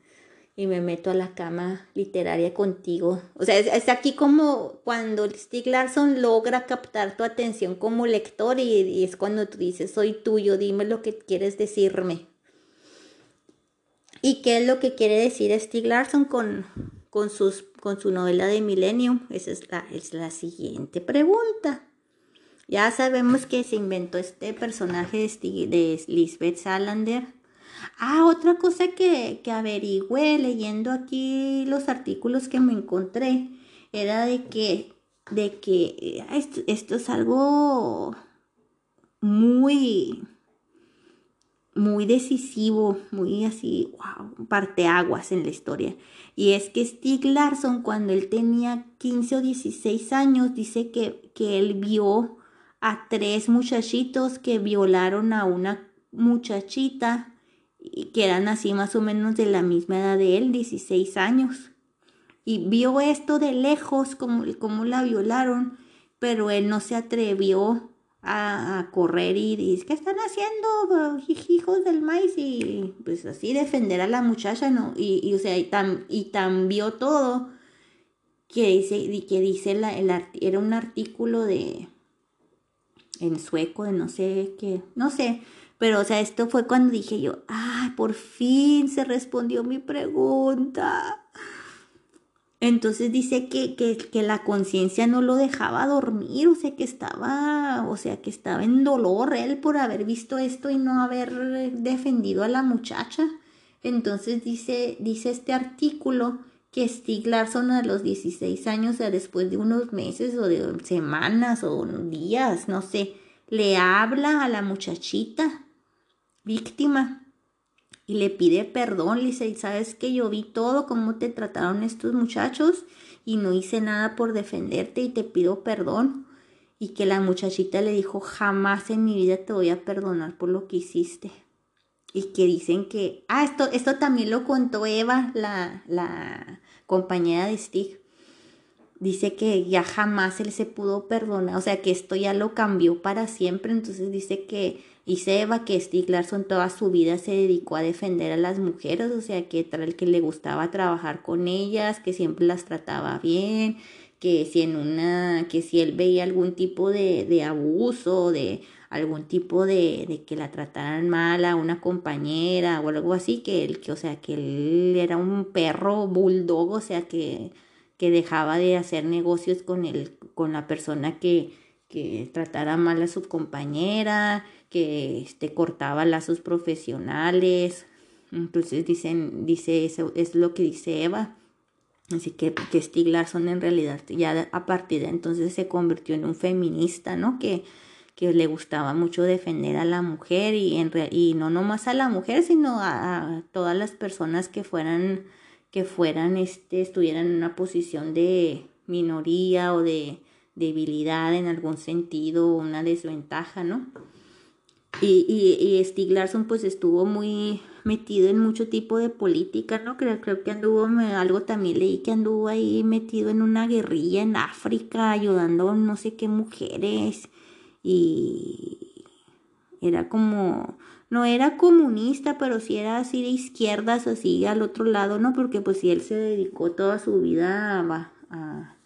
y me meto a la cama literaria contigo. O sea, es, aquí como cuando Stieg Larsson logra captar tu atención como lector y, es cuando tú dices, soy tuyo, dime lo que quieres decirme. ¿Y qué es lo que quiere decir Stieg Larsson con, con, sus, con su novela de Millennium? Esa es la, es la siguiente pregunta. Ya sabemos que se inventó este personaje de, de Lisbeth Salander Ah, otra cosa que, que averigüé leyendo aquí los artículos que me encontré era de que, de que eh, esto, esto es algo muy, muy decisivo, muy así, wow, parteaguas en la historia. Y es que Stig Larsson, cuando él tenía 15 o 16 años, dice que, que él vio a tres muchachitos que violaron a una muchachita que eran así más o menos de la misma edad de él, 16 años. Y vio esto de lejos, como, como la violaron, pero él no se atrevió a, correr y dice, ¿qué están haciendo, hijos del maíz? Y pues así defender a la muchacha, ¿no? Y, o sea, y tan, y tan vio todo que dice, que dice la, el, era un artículo de en sueco, de no sé qué, no sé, pero, o sea, esto fue cuando dije yo, ay, por fin se respondió mi pregunta. Entonces dice que, que, que la conciencia no lo dejaba dormir, o sea, que estaba, o sea, que estaba en dolor él por haber visto esto y no haber defendido a la muchacha. Entonces dice, dice este artículo que Stig Larsson a los 16 años, o sea, después de unos meses o de semanas o días, no sé, le habla a la muchachita víctima y le pide perdón, le dice, ¿sabes que Yo vi todo, cómo te trataron estos muchachos y no hice nada por defenderte y te pido perdón. Y que la muchachita le dijo, jamás en mi vida te voy a perdonar por lo que hiciste. Y que dicen que, ah, esto, esto también lo contó Eva, la, la compañera de Stig. Dice que ya jamás él se pudo perdonar, o sea que esto ya lo cambió para siempre. Entonces dice que y Seba que Stieg Larsson toda su vida se dedicó a defender a las mujeres, o sea, que tal que le gustaba trabajar con ellas, que siempre las trataba bien, que si en una, que si él veía algún tipo de, de abuso, de algún tipo de, de, que la trataran mal a una compañera o algo así, que él, que, o sea, que él era un perro bulldog, o sea, que, que dejaba de hacer negocios con el, con la persona que, que tratara mal a su compañera, que este, cortaba lazos profesionales. Entonces dicen, dice eso, es lo que dice Eva. Así que, que en realidad ya a partir de entonces se convirtió en un feminista, ¿no? Que, que le gustaba mucho defender a la mujer y, en y no nomás a la mujer, sino a, todas las personas que fueran, que fueran, este, estuvieran en una posición de minoría o de debilidad en algún sentido, una desventaja, ¿no? Y, y, y Stieg Larsson pues estuvo muy metido en mucho tipo de política, ¿no? Creo, creo que anduvo, algo también leí que anduvo ahí metido en una guerrilla en África, ayudando no sé qué mujeres. Y era como, no era comunista, pero sí era así de izquierdas, así al otro lado, ¿no? Porque pues si él se dedicó toda su vida a, a,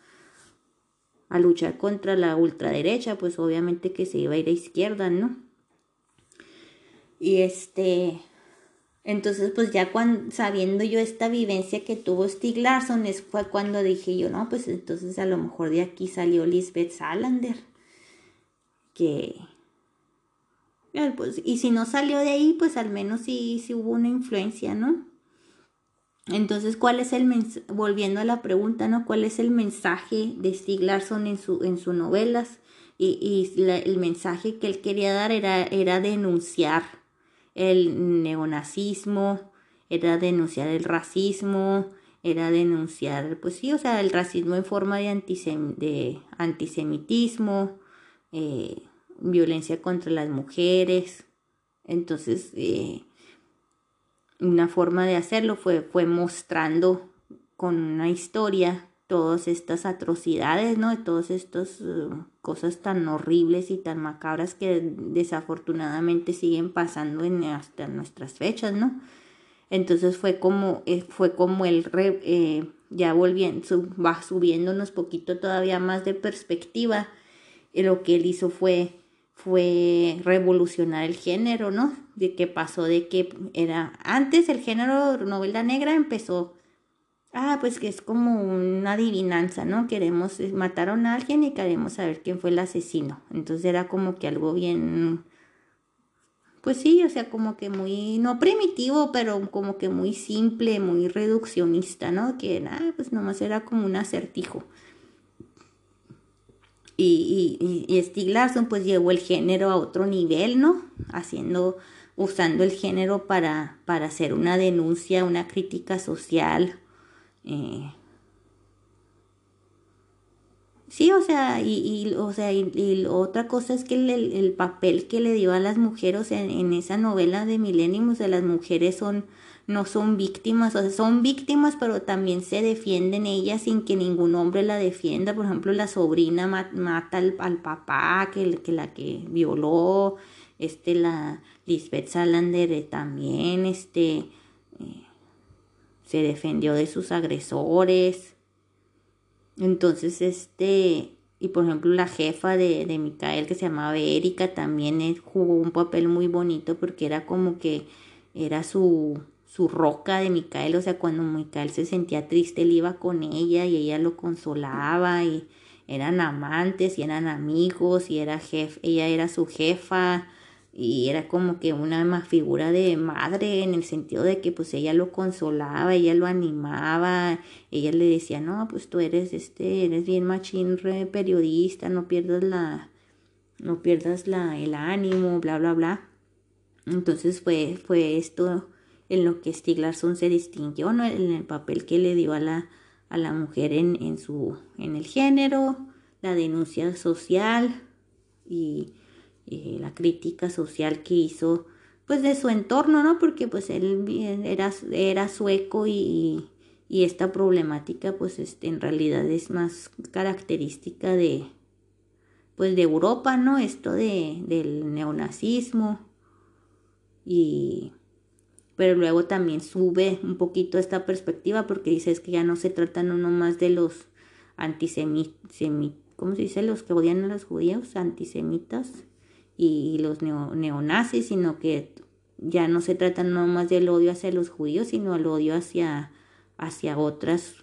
a luchar contra la ultraderecha, pues obviamente que se iba a ir a izquierda, ¿no? Y este, entonces pues ya sabiendo yo esta vivencia que tuvo Stig Larsson, es, fue cuando dije yo, no, pues entonces a lo mejor de aquí salió Lisbeth Salander. Que, pues, y si no salió de ahí, pues al menos sí, sí hubo una influencia, ¿no? Entonces, ¿cuál es el mensaje? Volviendo a la pregunta, ¿no? ¿Cuál es el mensaje de Stig Larsson en, su, en sus novelas? Y, y el mensaje que él quería dar era, era denunciar el neonazismo, era denunciar el racismo, era denunciar, pues sí, o sea, el racismo en forma de, de antisemitismo, eh, violencia contra las mujeres. Entonces, eh, una forma de hacerlo fue, fue mostrando con una historia todas estas atrocidades, ¿no? De todas estas uh, cosas tan horribles y tan macabras que desafortunadamente siguen pasando en hasta nuestras fechas, ¿no? Entonces fue como, eh, fue como el eh, ya volviendo, va subiéndonos poquito todavía más de perspectiva. Lo que él hizo fue, fue revolucionar el género, ¿no? De que pasó de que era, antes el género novela negra empezó, ah, pues que es como una adivinanza, ¿no? Queremos, eh, mataron a alguien y queremos saber quién fue el asesino. Entonces era como que algo bien pues sí, o sea, como que muy, no primitivo, pero como que muy simple, muy reduccionista, ¿no? Que nada, pues nomás era como un acertijo. Y, y, y Stieg Larsson pues llevó el género a otro nivel, ¿no? Haciendo, usando el género para, para hacer una denuncia, una crítica social, eh, Sí, o sea, y, o sea, y, otra cosa es que el, el, papel que le dio a las mujeres en, esa novela de Millennium, o sea, las mujeres son, no son víctimas, o sea, son víctimas, pero también se defienden ellas sin que ningún hombre la defienda. Por ejemplo, la sobrina mata al, papá, que, que la que violó, este, la Lisbeth Salander eh, también, este, eh, se defendió de sus agresores. Entonces, este, y por ejemplo la jefa de, de Micael que se llamaba Erika también jugó un papel muy bonito porque era como que era su, su roca de Micael, o sea, cuando Micael se sentía triste, él iba con ella y ella lo consolaba y eran amantes y eran amigos y era jef, ella era su jefa y era como que una figura de madre en el sentido de que pues ella lo consolaba, ella lo animaba, ella le decía, no, pues tú eres este, eres bien machín periodista, no pierdas la, no pierdas la, el ánimo, bla, bla, bla. Entonces fue, fue esto en lo que Stiglarson se distinguió, ¿no? En el papel que le dio a la, a la mujer en, en su, en el género, la denuncia social y eh, la crítica social que hizo pues de su entorno, ¿no? Porque pues él era, era sueco y, y esta problemática pues este, en realidad es más característica de pues de Europa, ¿no? Esto de, del neonazismo y pero luego también sube un poquito esta perspectiva porque dice es que ya no se trata no nomás de los antisemitas, ¿cómo se dice? Los que odian a los judíos, antisemitas, y los neonazis, sino que ya no se trata no más del odio hacia los judíos, sino el odio hacia, hacia otras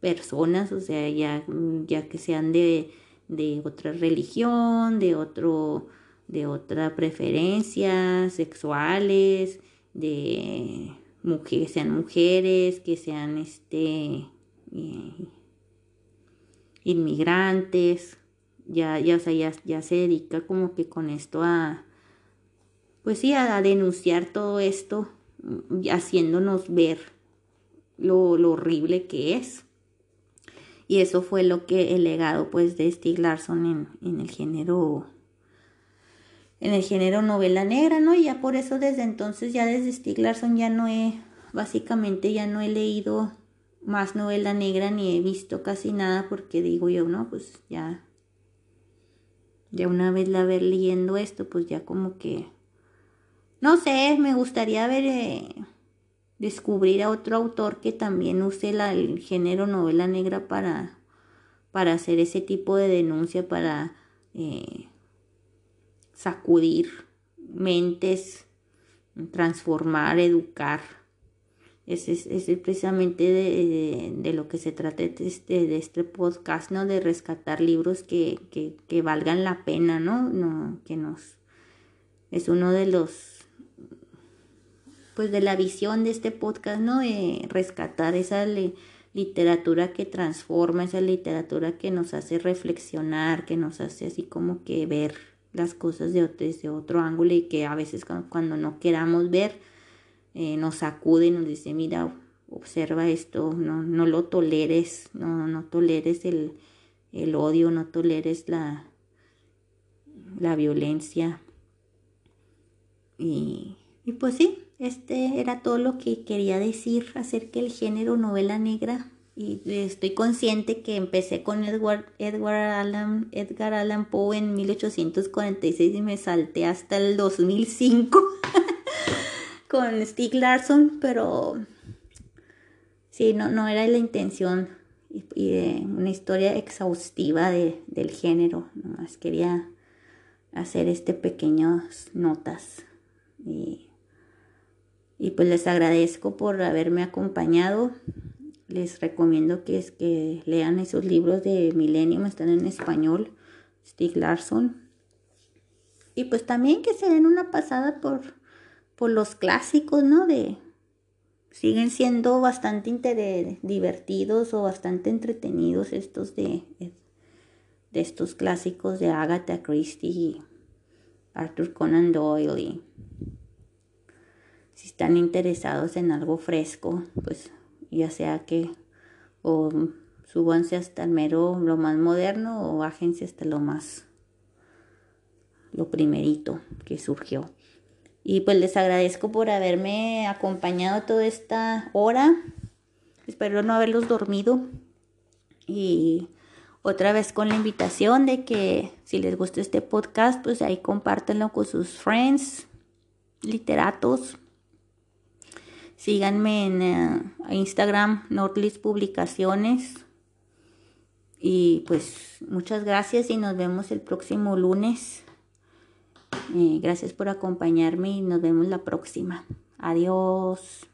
personas, o sea, ya, ya que sean de, de otra religión, de otro, de otra preferencia, sexuales, de mujeres, sean mujeres, que sean este eh, inmigrantes, ya, ya, o sea, ya, se dedica como que con esto a, pues sí, a, denunciar todo esto, mm, haciéndonos ver lo, lo, horrible que es. Y eso fue lo que el legado pues de Stieg Larsson en, en el género en el género novela negra, ¿no? Y ya por eso desde entonces, ya desde Stieg Larsson ya no he, básicamente ya no he leído más novela negra ni he visto casi nada porque digo yo, no, pues ya ya una vez la ver leyendo esto, pues ya como que, no sé, me gustaría ver, eh, descubrir a otro autor que también use la, el género novela negra para, para hacer ese tipo de denuncia, para eh, sacudir mentes, transformar, educar. Ese es, precisamente de, lo que se trata este, de este podcast, ¿no? De rescatar libros que, que, valgan la pena, ¿no? ¿no? Que nos... Es uno de los... Pues de la visión de este podcast, ¿no? De rescatar esa literatura que transforma, esa literatura que nos hace reflexionar, que nos hace así como que ver las cosas de, desde otro ángulo y que a veces cuando no queramos ver, eh, nos sacude y nos dice, mira, observa esto, no, no lo toleres, no, no toleres el, el odio, no toleres la, la violencia. Y, y, pues sí, este era todo lo que quería decir acerca del género novela negra. Y estoy consciente que empecé con Edward, Edward Allan, Edgar Allan Poe en 1846 y me salté hasta el 2005. [laughs] con Stieg Larsson, pero sí, no, no era la intención y, de una historia exhaustiva de, del género. Nomás quería hacer este pequeñas notas y, y pues les agradezco por haberme acompañado. Les recomiendo que, es que lean esos libros de Millennium, están en español, Stieg Larsson. Y pues también que se den una pasada por, por los clásicos, ¿no? De, siguen siendo bastante divertidos o bastante entretenidos estos de, de estos clásicos de Agatha Christie y Arthur Conan Doyle. si están interesados en algo fresco, pues ya sea que o súbanse hasta el mero lo más moderno o bájense hasta lo más lo primerito que surgió. Y pues les agradezco por haberme acompañado toda esta hora. Espero no haberlos dormido. Y otra vez con la invitación de que si les gusta este podcast, pues ahí compártanlo con sus friends, literatos. Síganme en eh, Instagram, Nordlist Publicaciones. Y pues muchas gracias y nos vemos el próximo lunes. Gracias por acompañarme y nos vemos la próxima. Adiós.